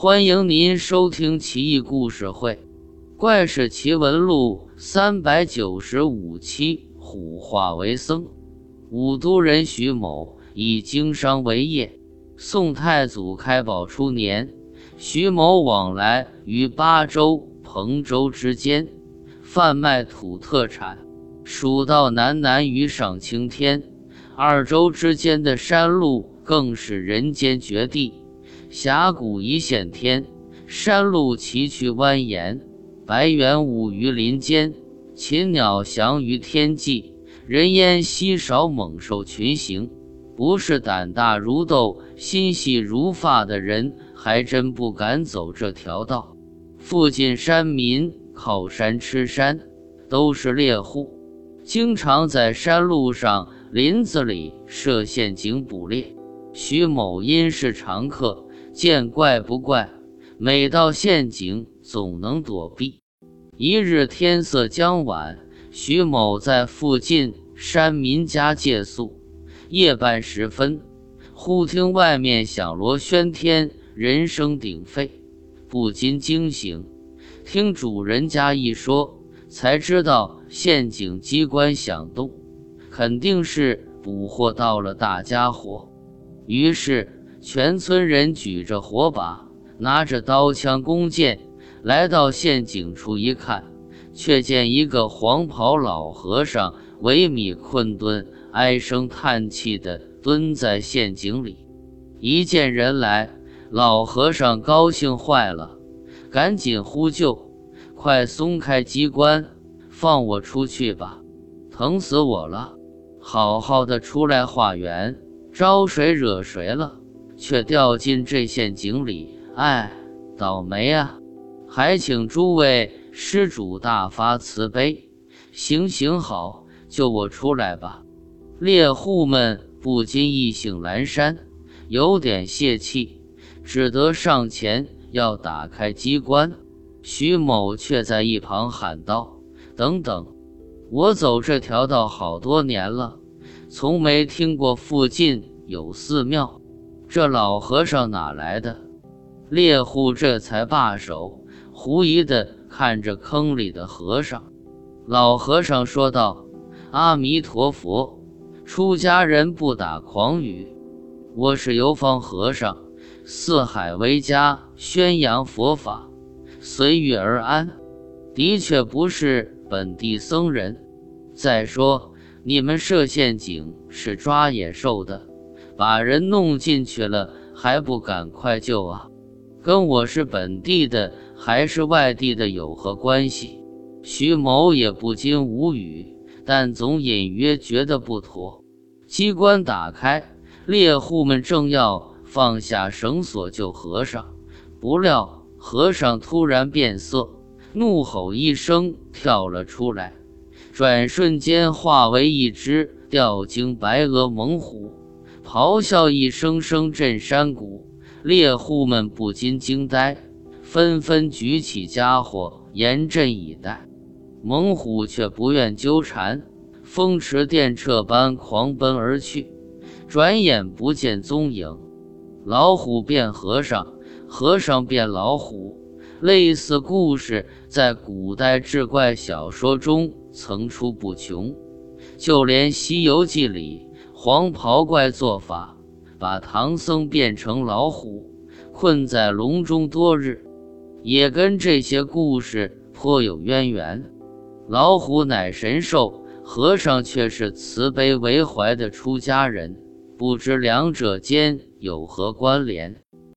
欢迎您收听《奇异故事会·怪事奇闻录》三百九十五期。虎化为僧，武都人徐某以经商为业。宋太祖开宝初年，徐某往来于巴州、彭州之间，贩卖土特产。蜀道难难于上青天，二州之间的山路更是人间绝地。峡谷一线天，山路崎岖蜿蜒，白猿舞于林间，禽鸟翔于天际，人烟稀少，猛兽群行。不是胆大如斗、心细如发的人，还真不敢走这条道。附近山民靠山吃山，都是猎户，经常在山路上、林子里设陷阱捕猎。徐某因是常客。见怪不怪，每到陷阱总能躲避。一日天色将晚，徐某在附近山民家借宿。夜半时分，忽听外面响锣喧天，人声鼎沸，不禁惊醒。听主人家一说，才知道陷阱机关响动，肯定是捕获到了大家伙。于是。全村人举着火把，拿着刀枪弓箭，来到陷阱处一看，却见一个黄袍老和尚萎靡困顿，唉声叹气地蹲在陷阱里。一见人来，老和尚高兴坏了，赶紧呼救：“快松开机关，放我出去吧！疼死我了！好好的出来化缘，招谁惹谁了？”却掉进这陷阱里，哎，倒霉啊！还请诸位施主大发慈悲，行行好，救我出来吧！猎户们不禁意兴阑珊，有点泄气，只得上前要打开机关。徐某却在一旁喊道：“等等，我走这条道好多年了，从没听过附近有寺庙。”这老和尚哪来的？猎户这才罢手，狐疑地看着坑里的和尚。老和尚说道：“阿弥陀佛，出家人不打诳语。我是游方和尚，四海为家，宣扬佛法，随遇而安。的确不是本地僧人。再说，你们设陷阱是抓野兽的。”把人弄进去了，还不赶快救啊！跟我是本地的还是外地的有何关系？徐某也不禁无语，但总隐约觉得不妥。机关打开，猎户们正要放下绳索救和尚，不料和尚突然变色，怒吼一声跳了出来，转瞬间化为一只吊睛白额猛虎。咆哮一声声震山谷，猎户们不禁惊呆，纷纷举起家伙严阵以待。猛虎却不愿纠缠，风驰电掣般狂奔而去，转眼不见踪影。老虎变和尚，和尚变老虎，类似故事在古代志怪小说中层出不穷，就连《西游记》里。黄袍怪做法，把唐僧变成老虎，困在笼中多日，也跟这些故事颇有渊源。老虎乃神兽，和尚却是慈悲为怀的出家人，不知两者间有何关联？